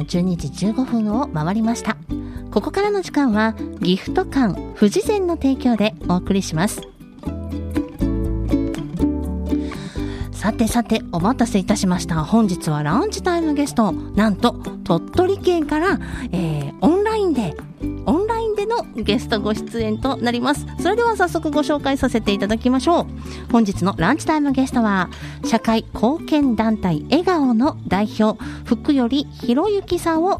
12時15分を回りました。ここからの時間はギフト館富士膳の提供でお送りします。さてさてお待たせいたしました。本日はランチタイムゲストなんと鳥取県から、えー、オンゲストご出演となりますそれでは早速ご紹介させていただきましょう本日のランチタイムゲストは社会貢献団体笑顔の代表福よりひろゆきさんを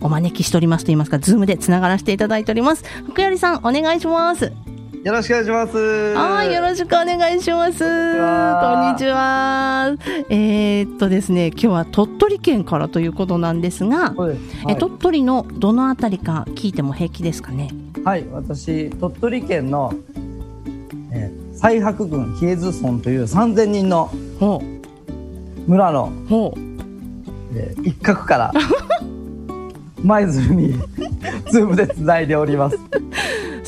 お招きしておりますと言いますか、ズームでつながらせていただいております。福よりさん、お願いします。よろしくお願いします。はい、よろしくお願いします。こんにちは。えー、っとですね、今日は鳥取県からということなんですが、はい、え鳥取のどのあたりか聞いても平気ですかね？はい、私鳥取県の、えー、西白郡比叡津村という3000人の村の、えー、一角から 舞鶴に ズームでつないでおります。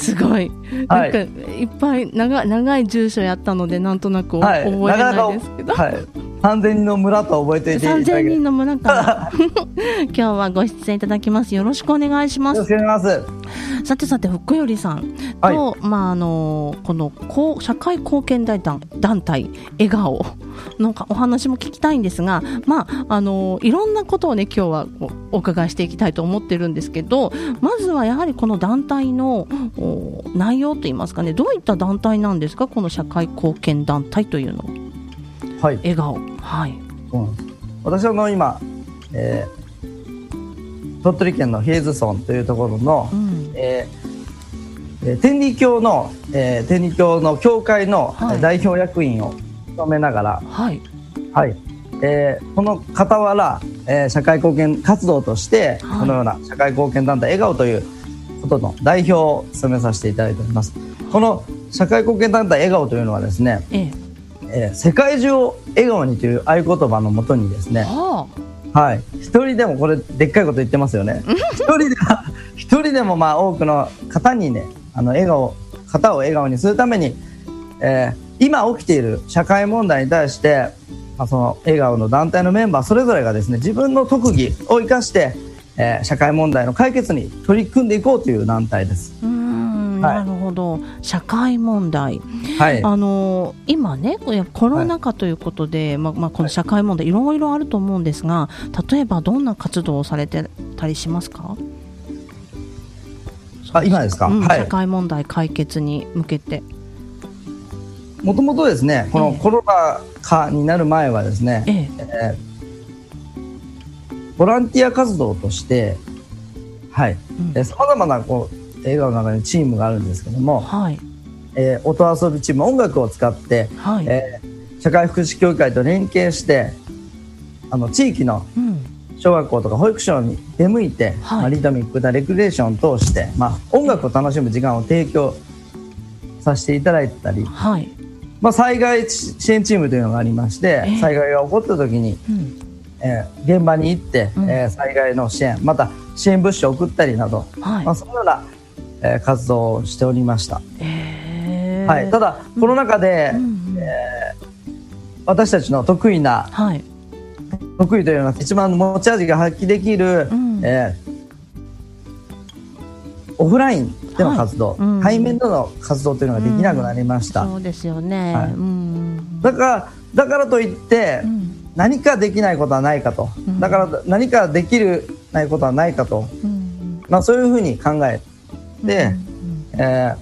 すごい。なんか、い、っぱい長長い住所やったので、なんとなく、はい、覚えないですけど。はい。三千人の村と覚えていて三千人の村か。ら 今日はご出演いただきます。よろしくお願いします。よろしくお願いしますさてさて福よりさんと、はい、まああのこの社会貢献団団体笑顔のお話も聞きたいんですがまああのいろんなことをね今日はお伺いしていきたいと思ってるんですけどまずはやはりこの団体の内容といいますかねどういった団体なんですかこの社会貢献団体というの。は。はい、笑顔。はい、うん、私はの今、えー、鳥取県の平津村というところの、うん、えー、天理教の、えー、天理教の教会の代表役員を務めながら、はい、はい、えー、この傍ら、えー、社会貢献活動として、はい、このような社会貢献団体笑顔ということの代表を務めさせていただいております。この社会貢献団体笑顔というのはですね、ええ。えー、世界中を笑顔にという合言葉のもとにですね、はあ、はい、一人でもこれでっかいこと言ってますよね。一人で一人でもまあ多くの方にねあの笑顔方を笑顔にするために、えー、今起きている社会問題に対して、まあ、その笑顔の団体のメンバーそれぞれがですね自分の特技を生かして、えー、社会問題の解決に取り組んでいこうという団体です。うんなるほど、社会問題、はい、あの今ねコロナ禍ということで、はい、ままあ、この社会問題、いろいろあると思うんですが例えばどんな活動をされてたりしますか？あ今ですか、うん、社会問題解決に向けて。もともとですねこのコロナ禍になる前はですね、ええ。えー、ボランティア活動としてはい。さまざまなこう映画の中にチームがあるんですけども、はい。えー、音遊びチーム音楽を使って、はい。えー、社会福祉協会と連携してあの地域の小学校とか保育所に出向いて、はい、まあ、リトミックなレクレーションを通して、まあ、音楽を楽しむ時間を提供させていただいたり、はい。まあ、災害支援チームというのがありまして、えー、災害が起こった時に、うん、えー、現場に行って、うん、えー、災害の支援また支援物資を送ったりなど、はい。まあ、そのようなえー、活動をしておりました。え。ー、はい、ただコロナ禍で、うん、えー、私たちの得意な、はい、得意というのは一番持ち味が発揮できる、うん、えー、オフラインでの活動、はい。うん、対面での活動というのができなくなりました。そうですよね、はい、だからだからといって、何かできないことはないかと、だから何かできるないことはないかと、まあ、そういうふうに考えで、えー、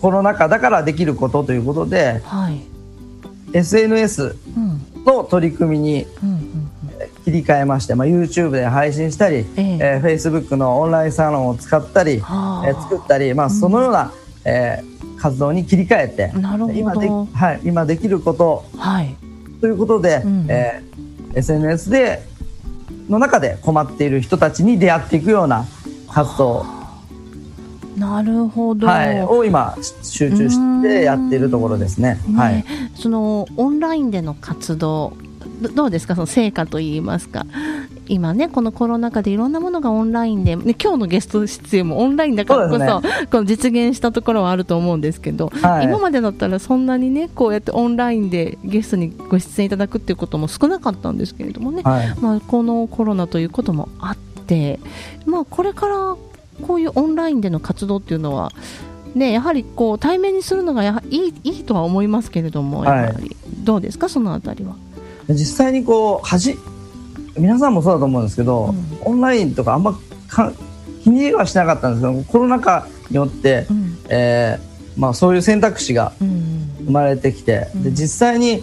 コロナ禍だからできることということで、はい、SNS の取り組みに切り替えまして、まあ、YouTube で配信したり、えーえー、Facebook のオンラインサロンを使ったり、えー、作ったり、まあ、そのような、うん、えー、活動に切り替えて今で,、はい、今できること、はい、ということで、うん、えー、SNS での中で困っている人たちに出会っていくような活動なるほど、はい、を今集中してやっているところですね。ね。はい、そのオンラインでの活動どうですか？その成果といいますか。今ねこのコロナ禍でいろんなものがオンラインで、ね、今日のゲスト出演もオンラインだからこそ、ね、この実現したところはあると思うんですけど、はい、今までだったらそんなにねこうやってオンラインでゲストにご出演いただくっていうことも少なかったんですけれどもね、はい、まあ、このコロナということもあって、まあ、これからこういうオンラインでの活動っていうのはね、やはりこう対面にするのがやはいいいいとは思いますけれども、やはりどうですか、そのあたりは。実際にこうはじ皆さんもそうだと思うんですけど、うん、オンラインとかあんまか気にはしなかったんですけどコロナ禍によって、うん、えー、まあ、そういう選択肢が生まれてきて、うん、で実際に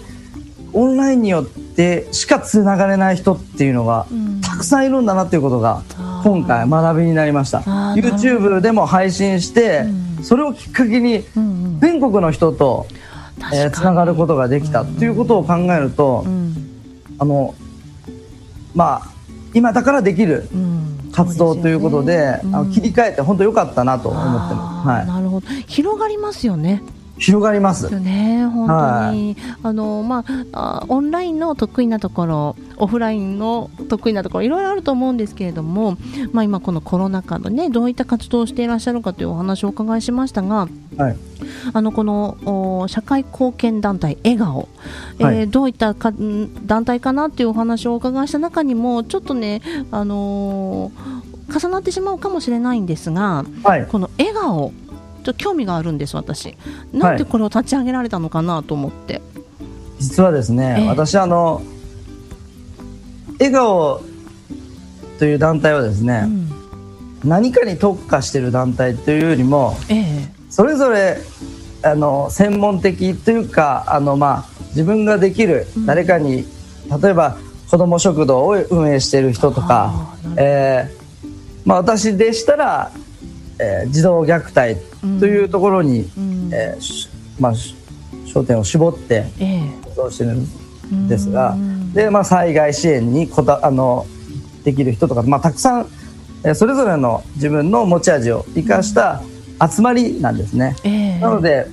オンラインによってしかつながれない人っていうのが、たくさんいるんだなっていうことが今回学びになりました。YouTube でも配信して、それをきっかけに全国の人と、えー、つながることができた。っていうことを考えると、あのまあ今だからできる活動ということで,、あの切り替えて本当良かったなと思ってます。はい、なるほど。広がりますよね。広がります。ね、本当に、はい、あのまあオンラインの得意なところ、オフラインの得意なところいろいろあると思うんですけれども、まあ今このコロナ禍のねどういった活動をしていらっしゃるかというお話をお伺いしましたが、はい、あのこの社会貢献団体笑顔、えー、どういったか団体かなっていうお話をお伺いした中にもちょっとねあのー、重なってしまうかもしれないんですが、はい、この笑顔と興味があるんです私。なんでこれを立ち上げられたのかなと思って、はい、実はですね、えー、私あの笑顔という団体はですね、うん、何かに特化している団体というよりも、えー、それぞれあの専門的というかあの、まあ、自分ができる誰かに、うん、例えば子ども食堂を運営している人とか、えーまあ、私でしたらえー、児童虐待というところに、うん、えー、まあ、焦点を絞って活動してるんですが、えー、でまあ、災害支援にこたあのできる人とか、まあ、たくさん、えー、それぞれの自分の持ち味を生かした集まりなんですね。えー、なので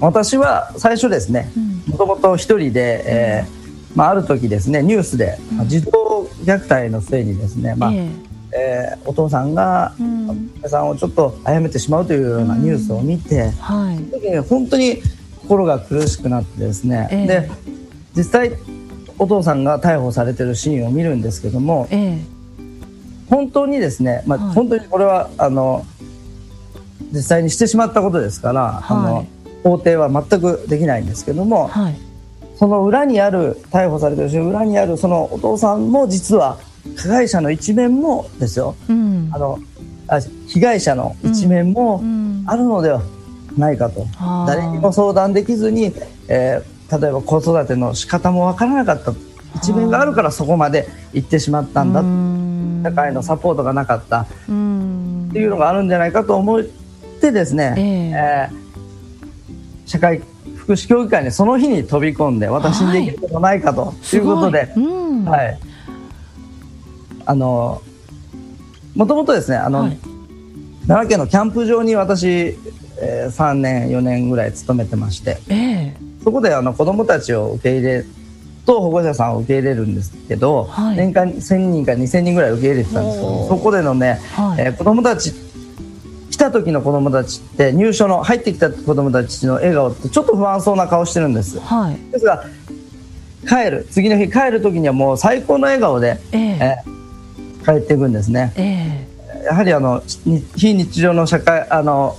私は最初ですねもともと一人で、えーまあ、ある時ですねニュースで、まあ、児童虐待のせいにですね、まあえー、お父さんが娘さんをちょっと殺めてしまうというようなニュースを見て、はい、本当に心が苦しくなってですね、えー、で実際お父さんが逮捕されてるシーンを見るんですけども、えー、本当にですね、まあ、はい、本当にこれはあの実際にしてしまったことですから、はい、あの法廷は全くできないんですけども、はい、その裏にある逮捕されてる裏にあるそのお父さんも実は加害者の一面もですよ、うん、あのあ被害者の一面もあるのではないかと、うん、誰にも相談できずに、えー、例えば子育ての仕方も分からなかった。一面があるからそこまで行ってしまったんだ、社会のサポートがなかった。っていうのがあるんじゃないかと思ってですね、えー、えー、社会福祉協議会にその日に飛び込んで私にできることないかということで、はい、うん、はい。あのもともとですねあの、はい、奈良県のキャンプ場に私、えー、3年4年ぐらい勤めてまして、えー、そこであの子どもたちを受け入れと保護者さんを受け入れるんですけど、はい、年間1000人か2000人ぐらい受け入れてたんですけどそこでのね、はい、えー、子どもたち来た時の子どもたちって入所の入ってきた子どもたちの笑顔ってちょっと不安そうな顔してるんです、はい、ですが帰る次の日帰る時にはもう最高の笑顔で、えー、えー帰っていくんですね。えー、やはりあの非日常の社会あの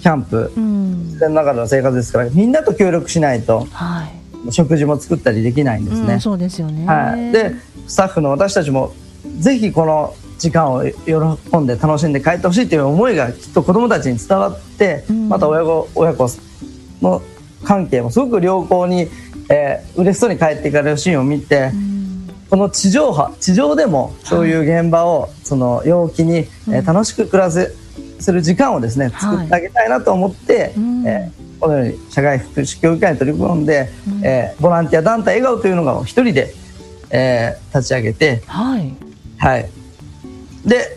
キャンプ、うん、自然の中での生活ですからみんなと協力しないと、はい、食事も作ったりできないんですね。うん、そうですよね、はい、でスタッフの私たちもぜひこの時間を喜んで楽しんで帰ってほしいという思いがきっと子どもたちに伝わって、うん、また親子親子の関係もすごく良好に、えー、嬉しそうに帰っていかれるシーンを見て、うんこの地上波地上でもそういう現場をその陽気に、えー、楽しく暮らせする時間をですね作ってあげたいなと思って、えー、このように社会福祉協議会に取り組んで、うん、えー、ボランティア団体笑顔というのが一人で、えー、立ち上げて、はい、はい、で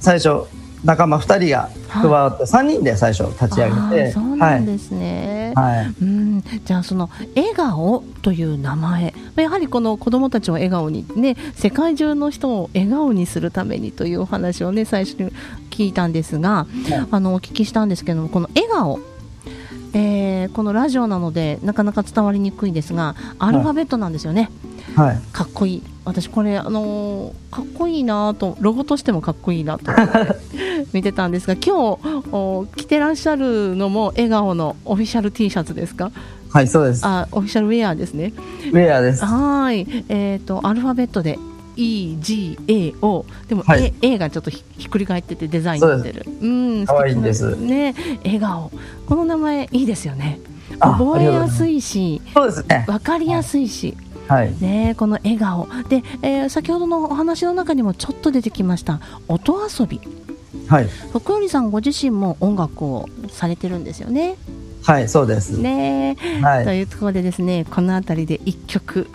最初仲間2人が加わって3人で最初立ち上げて、そうなんですね、はい、うん。ん、じゃあその笑顔という名前。やはりこの子どもたちを笑顔にね世界中の人を笑顔にするためにというお話をね最初に聞いたんですが、あのお聞きしたんですけどもこの笑顔。えー、このラジオなのでなかなか伝わりにくいんですがアルファベットなんですよね、はい、かっこいい私これ、あのー、かっこいいなとロゴとしてもかっこいいなと 見てたんですが今日着てらっしゃるのも笑顔のオフィシャル T シャツですか？はいそうです。あオフィシャルウェアですね。ウェアです。はい。えっ、ー、とアルファベットで EGAO でも、はい、A, A がちょっとひっくり返っててデザインになってる。うん可愛いんですね。笑顔。この名前いいですよね。覚えやすいしそうです。ねわかりやすいし、はい、ね、この笑顔。で、えー、先ほどのお話の中にもちょっと出てきました音遊び、はい、福頼さんご自身も音楽をされてるんですよね。はいそうです。ね、はい、というところでですねこの辺りで1曲、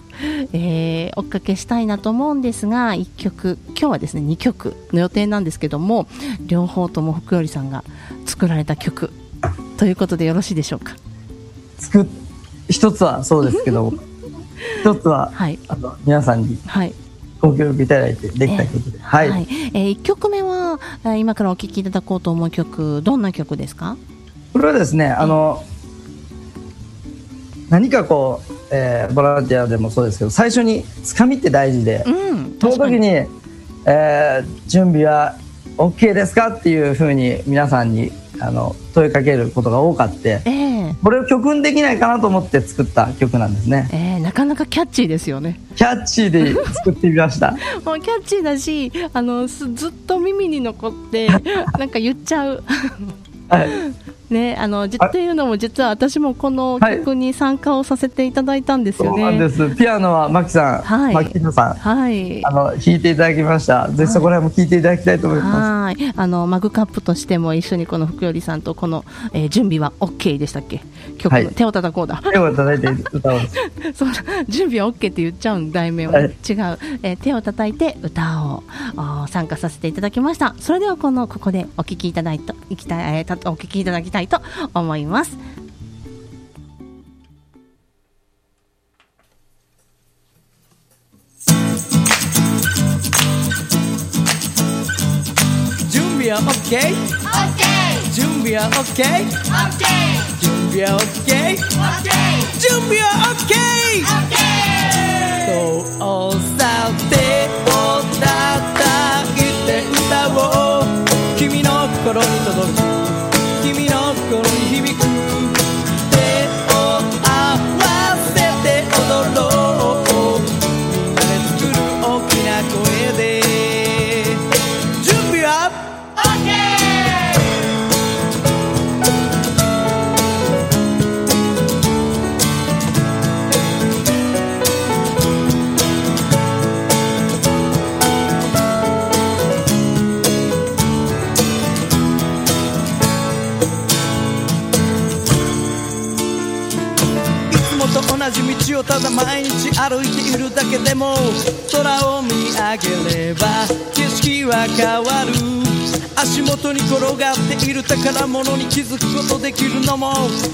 えー、おかけしたいなと思うんですが1曲今日はですね2曲の予定なんですけども両方とも福頼さんが作られた曲ということでよろしいでしょうか？作一つはそうですけど一つは、はい、あの皆さんに、はい。ご協力いただいてできた曲で、えー、はい、はい、えー、1曲目は今からお聴きいただこうと思う曲どんな曲ですか？これはですねあの、何かこう、えー、ボランティアでもそうですけど最初につかみって大事で、うん、その時に、えー、準備は OK ですか？っていうふうに皆さんにあの問いかけることが多かって、えー、これを曲にできないかなと思って作った曲なんですね、えー、なかなかキャッチーですよね。キャッチーで作ってみました？もうキャッチーだしあのずっと耳に残ってなんか言っちゃう。はいね、あのっていうのも実は私もこの曲に参加をさせていただいたんですよね。はい、そうなんです。ピアノはマキさん、はい、マキノさん、はい、あの弾いていただきました。ぜひそこら辺も弾いていただきたいと思います。はい、あのマグカップとしても一緒にこの福頼さんとこの、えー、準備は OK でしたっけ？曲、はい、手を叩こうだ。手を叩いて歌おう。そう準備は OK って言っちゃうん題名は、ね、はい、違う、えー、手を叩いて歌を参加させていただきました。それではこのここでお聞きいただいたいきたい、えー、お聞きいただきたいと思います。準備は OK? OK 準備は OK? OK 準備は OK? OK 準備は OK? OK そう歩いているだけでも空を見上げれば景色は変わる。足元に転がっている宝物に気づくことできるのも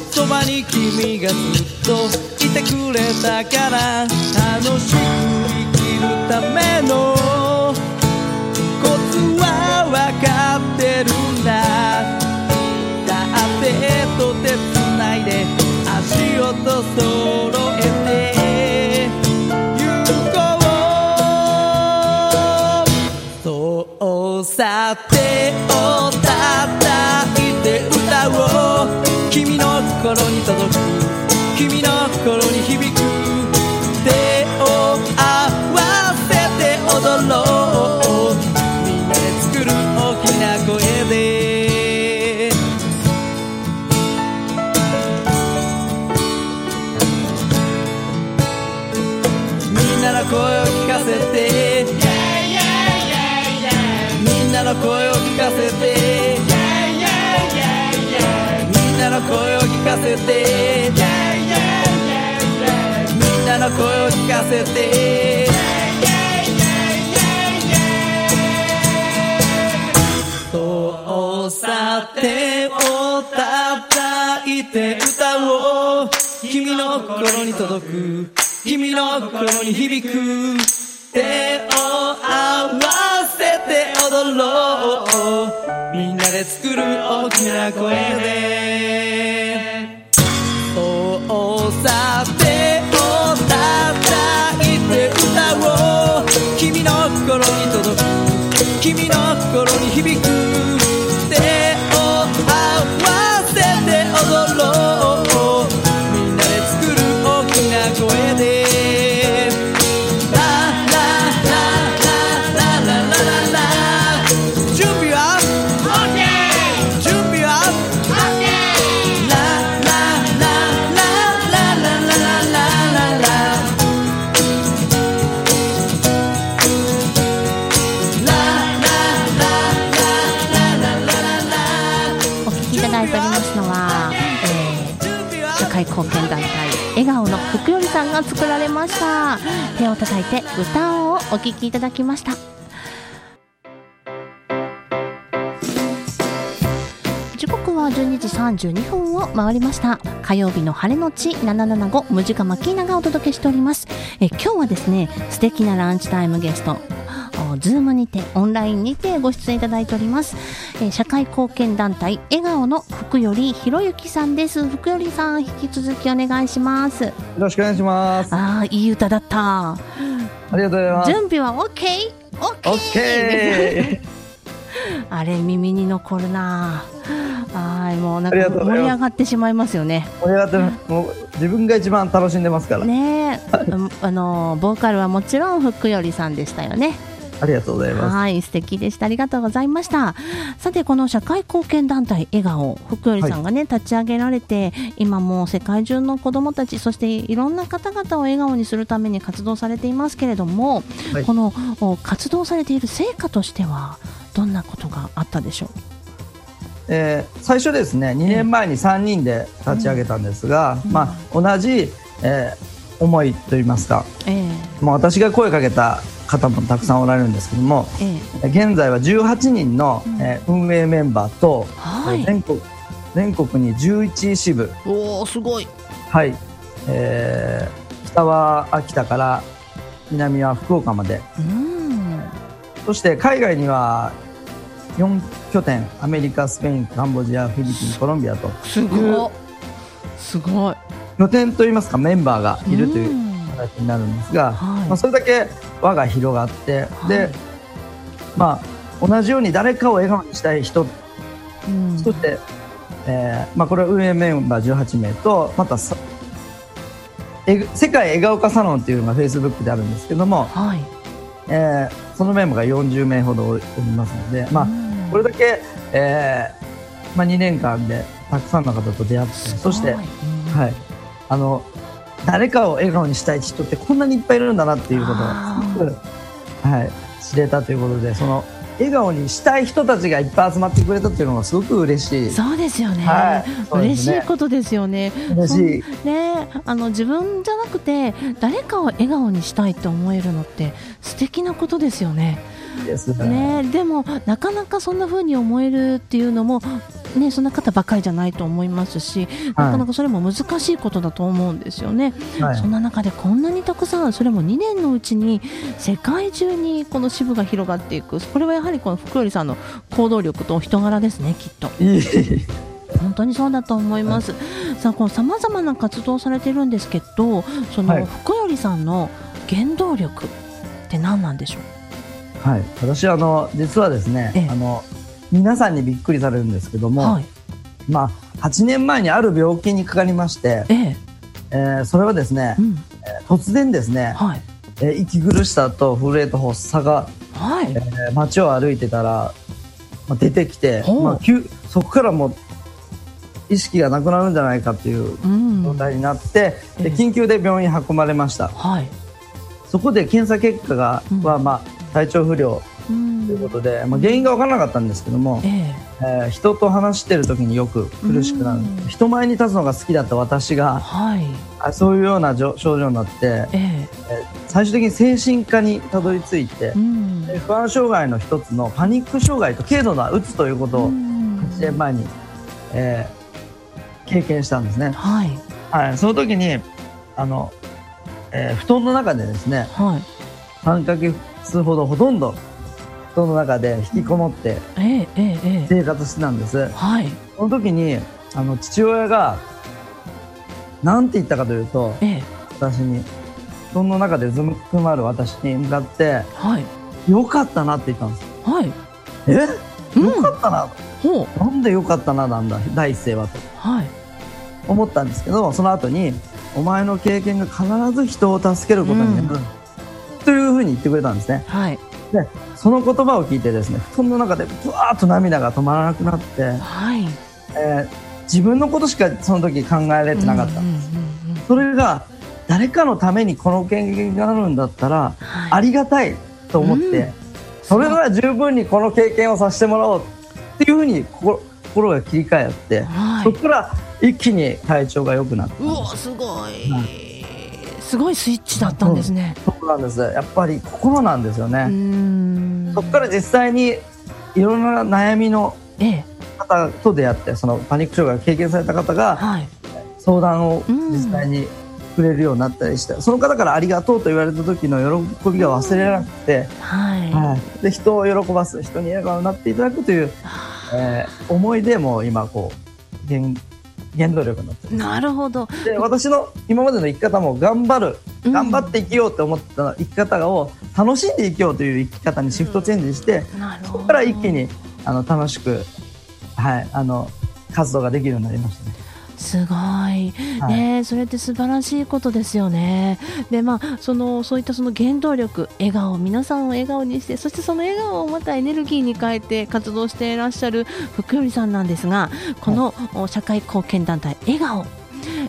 そばに君がずっといてくれたから楽しく生きるためのコツは分かってる。心に届く。せて。そうさ手を叩いて歌おう。君君の心に届く。君の心に響く。手を合わせて踊ろう。みんなで作る大きな声で。さんが作られました。手を叩いて歌をお聞きいただきました。時刻は12時32分を回りました。火曜日の晴れのち775ムジカマキーナがお届けしております。え今日はですね素敵なランチタイムゲストおズームにてオンラインにてご出演いただいております、えー社会貢献団体笑顔の福頼博之さんです福頼さん引き続きお願いしますよろしくお願いします。ああいい歌だったありがとうございます。準備は OK? OK! オッケあれ耳に残るなはいもうなんか盛り上がってしまいますよねー。盛り上がってもう自分が一番楽しんでますから。ねあのボーカルはもちろん福頼さんでしたよねありがとうございます。はい素敵でした。ありがとうございました。さてこの社会貢献団体笑顔。福頼さんがね、立ち上げられて今もう世界中の子どもたちそしていろんな方々を笑顔にするために活動されていますけれども、はい。このお活動されている成果としてはどんなことがあったでしょう？えー最初ですね2年前に3人で立ち上げたんですが、まあ、同じ、えー思いといいますか、え。まあ、私が声かけた方もたくさんおられるんですけどもええ。え現在は18人の、えー運営メンバーと、はい。全国全国に11支部、おおすごい。はい。えー北は秋田から南は福岡まで。うん。そして海外には4拠点アメリカスペインカンボジアフィリピンコロンビアと。すごいすごい。拠点といいますかメンバーがいるといううん。形になるんですが、はい。まあ、それだけ輪が広がって、はい。で、まあ、同じように誰かを笑顔にしたい人、うん。そして、えーまあ、これは運営メンバー18名とまたさえぐ世界笑顔化サロンっていうのがフェイスブックであるんですけども、はい。えーそのメンバーが40名ほどおりますので、まあ、うん。これだけ、えーまあ、2年間でたくさんの方と出会ってそして、はい、あの誰かを笑顔にしたい人ってこんなにいっぱいいるんだなっていうことがすごく、はい、知れたということでその笑顔にしたい人たちがいっぱい集まってくれたっていうのがすごく嬉しい。そうですよね、はい嬉しいことですよね。嬉しい。ねあの自分じゃなくて誰かを笑顔にしたいって思えるのって素敵なことですよねです。ねねでもなかなかそんな風に思えるっていうのもねそんな方ばかりじゃないと思いますし、なかなかそれも難しいことだと思うんですよね、はい。そんな中でこんなにたくさんそれも2年のうちに世界中にこの支部が広がっていく。これはやはりこの福頼さんの行動力と人柄ですねきっと。いい本当にそうだと思います、さあこのさまざまな活動をされているんですけどそはい。の福頼さんの原動力って何なんでしょう？はい、私はあの実はですね、ええ。あの皆さんにびっくりされるんですけども、はい。まあ、8年前にある病気にかかりまして、ええ。えーそれはですねう、ん。突然ですね、はい。えー息苦しさと震えと発作が、はい。えー街を歩いてたら、まあ、出てきて、まあ、急そこからもう意識がなくなるんじゃないかっていううん。状態になって、ええ。で緊急で病院に運ばれました。はい。そこで検査結果が、うん。は、まあ、体調不良うんということで、まあ、原因が分からなかったんですけども、ええ。えー人と話してる時によく苦しくなる、うん。人前に立つのが好きだった私がはい。あそういうような症状になってええ。最終的に精神科にたどり着いてう、ん。で不安障害の一つのパニック障害と軽度なうつということをうん。8年前に、えー経験したんですね。はい。はい、その時にあの、えー布団の中でですねはい。3ヶ月ほどほとんど布団の中で引きこもってええええええ。生活してたんです。はい。その時にあの父親が何て言ったかというとええ。私に布団の中でうずくまる私に向かってはい。「よかったな」って言ったんです。はい。え？うん。よかったな、ほう。なんでよかったななんだ？第一声はと。はい。思ったんですけどその後にお前の経験が必ず人を助けることになる、というふうに言ってくれたんですね。はい。でその言葉を聞いてですね布団の中でぶわーっと涙が止まらなくなって、はい。えー自分のことしかその時考えられてなかった、うんうんうんうんそれが誰かのためにこの経験があるんだったらはい。ありがたいと思って、うん。それなら十分にこの経験をさせてもらおうっていうふうに心心が切り替えて、はい。そこから一気に体調が良くなったんですうわすごい、すごいスイッチだったんですね。そうなんです。やっぱり心なんですようね、ん。そこから実際にいろんな悩みのええ。方と出会ってそのパニック障害を経験された方がはい。相談をうん。実際にくれるようになったりして、その方からありがとうと言われた時の喜びが忘れられなくて、はい、はい、で人を喜ばす人に笑顔になっていただくという、えー思いでもう今こう原原動力になってるなるほど。で私の今までの生き方も頑張るうん頑張って生きようと思った生き方を楽しんで生きようという生き方にシフトチェンジして、なるほど。そこから一気にあの楽しく、はい、あの活動ができるようになりましたね。すごい、はいねそれって素晴らしいことですよね。でまあそのそういったその原動力笑顔皆さんを笑顔にしてそしてその笑顔をまたエネルギーに変えて活動していらっしゃる福頼さんなんですがこのお社会貢献団体笑顔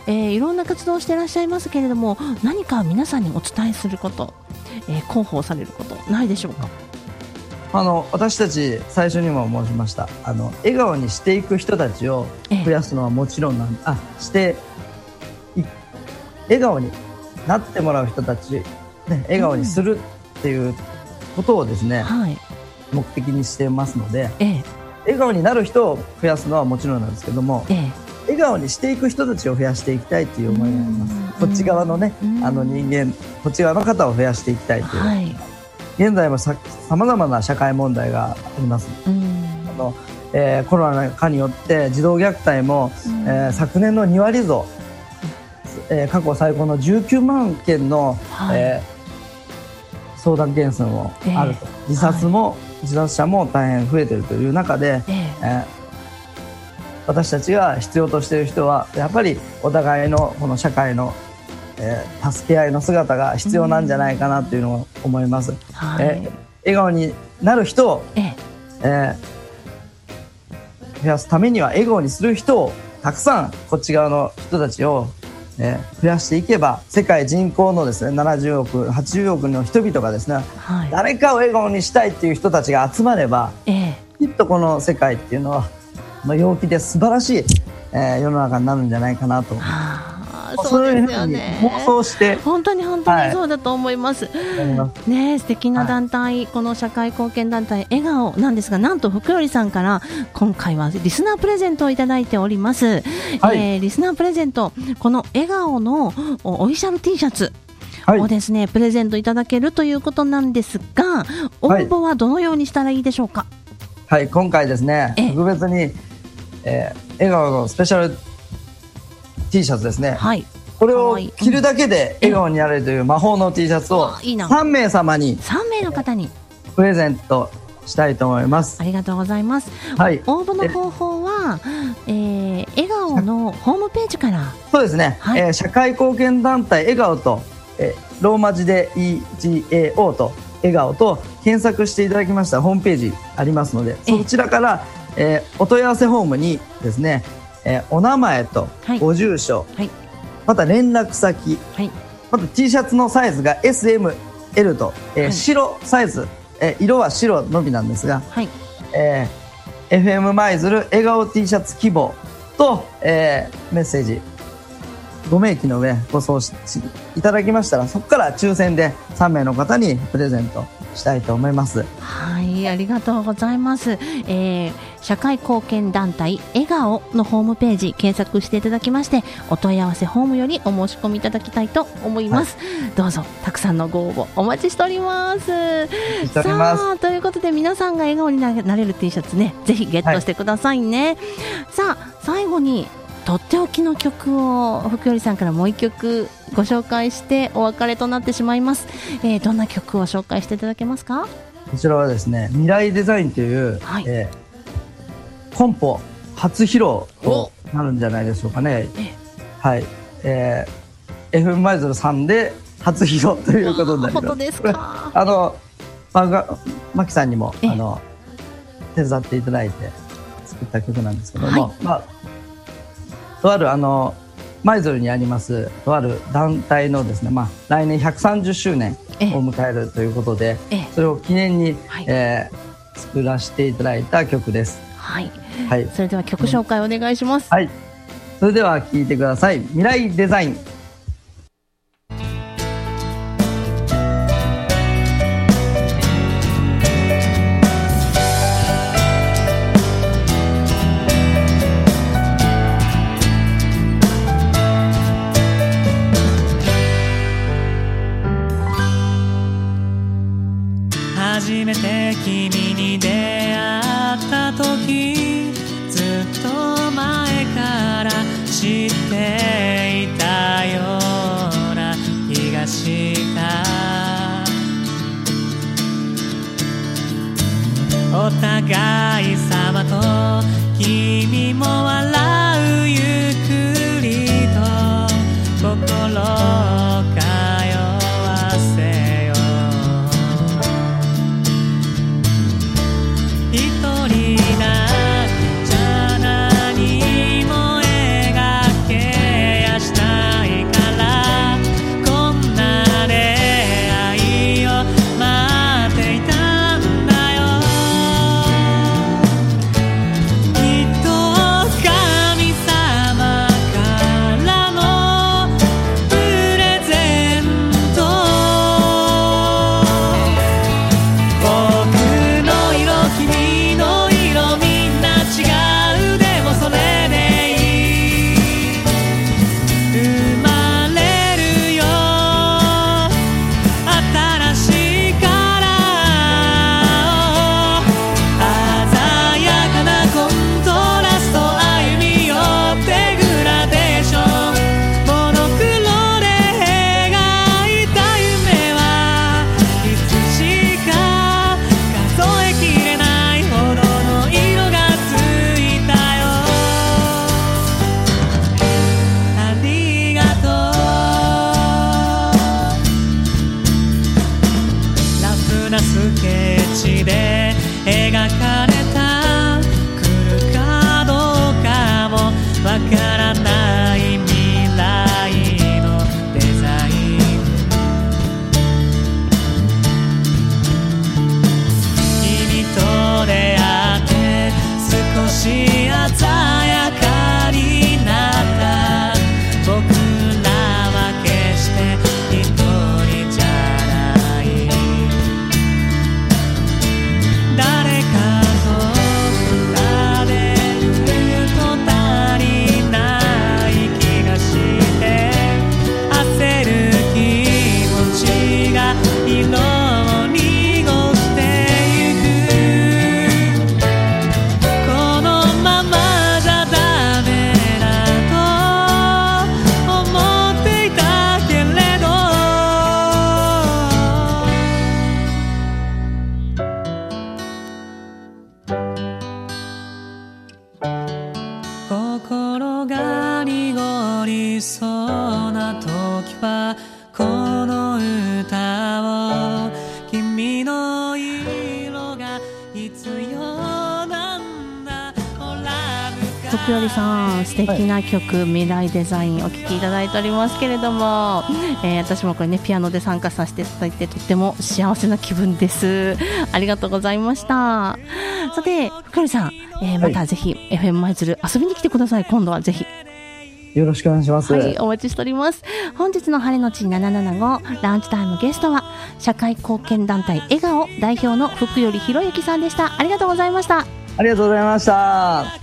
えーいろんな活動をしていらっしゃいますけれども何か皆さんにお伝えすること、えー広報されることないでしょうか？あの私たち最初にも申しましたあの笑顔にしていく人たちを増やすのはもちろんなんあしてい笑顔になってもらう人たち、ね、笑顔にするっていうことをですね、はい、目的にしてますのでえー笑顔になる人を増やすのはもちろんなんですけどもえー笑顔にしていく人たちを増やしていきたいという思いがあります。うん。こっち側のねうんあの人間こっち側の方を増やしていきたいという、はい、現在もさまざまな社会問題があります。うん。あの、えーコロナ禍によって児童虐待も、うん。えー昨年の2割増、えー過去最高の19万件の、はい。えー相談件数もあると、え自殺も、自殺者も大変増えているという中で、えー。えー私たちが必要としている人はやっぱりお互いのこの社会の、えー助け合いの姿が必要なんじゃないかなというのを思います。はい、えー笑顔になる人をえーえー増やすためには笑顔にする人をたくさんこっち側の人たちを、えー増やしていけば世界人口のですね70億80億の人々がですねはい、誰かを笑顔にしたいっていう人たちが集まればえきっとこの世界っていうのはまあ陽気で素晴らしい、えー世の中になるんじゃないかなとー、はあ、そそううですよね。妄想して。本当に本当はいにそうだと思います。おります。ね素敵な団体、この社会貢献団体笑顔。なんですがなんと福頼さんから今回はリスナープレゼントをいただいております、はい。えーリスナープレゼントこの笑顔のおオフィシャル T シャツはい。をですね、プレゼントいただけるということなんですが応募はどのようにしたらいいでしょうか、はい、今回ですねええ。特別に、えー笑顔のスペシャル T シャツですね、はい。これを着るだけで笑顔になれるという魔法の T シャツをあいいな。3名様に3名の方に。プレゼントしたいと思います。ありがとうございます。はい、応募の方法は、えー笑顔のホームページから。そうですね、はい。えー社会貢献団体笑顔と、えーローマ字で EGAO と笑顔と検索していただきましたホームページありますのでええ。そちらから、えーお問い合わせフォームにですね、えーお名前とはい。ご住所、はい。また連絡先。はい。また T シャツのサイズが SML と、えーはい。白サイズ、えー色は白のみなんですが、はい。えー FM 舞鶴笑顔 T シャツ希望と、えーメッセージ。ご名義の上ご送信いただきましたらそこから抽選で3名の方にプレゼントしたいと思います。はい、ありがとうございます。えー、社会貢献団体笑顔のホームページ検索していただきまして、お問い合わせフォームよりお申し込みいただきたいと思います。どうぞたくさんのご応募お待ちしております。さあということで皆さんが笑顔にななれる T シャツね、ぜひゲットしてくださいね。さあ最後にとっておきの曲を福頼さんからもう一曲ご紹介してお別れとなってしまいます。えー、どんな曲を紹介していただけますか？こちらはですね、未来デザインという、はいえーコンポ初披露となるんじゃないでしょうかね。はい。えー、FM マイズルさんで初披露ということになります。本当ですこれか。あの、まが、マキさんにも、ええあの、手伝っていただいて作った曲なんですけども、はいまあ、とあるあの、舞鶴にあります、とある団体のですね、まあ、来年130周年ええを迎えるということで、ええそれを記念に、はいえー作らせていただいた曲です。はい。はい。それでは曲紹介お願いします。はい。それでは聴いてください。未来デザイン。お互い様と君も笑濁りそうな時はこの歌を君の色が必要なんだ。ほら徳頼さん素敵な曲、未来デザインお聴きいただいておりますけれども、えー私もこれねピアノで参加させていただいてとっても幸せな気分です。ありがとうございました。さて福頼さん、えーまたぜひ FM 舞鶴遊びに来てください。今度はぜひよろしくお願いします。はい、お待ちしております。本日の晴れのち775ランチタイムゲストは、社会貢献団体笑顔代表の福頼博之さんでした。ありがとうございました。ありがとうございました。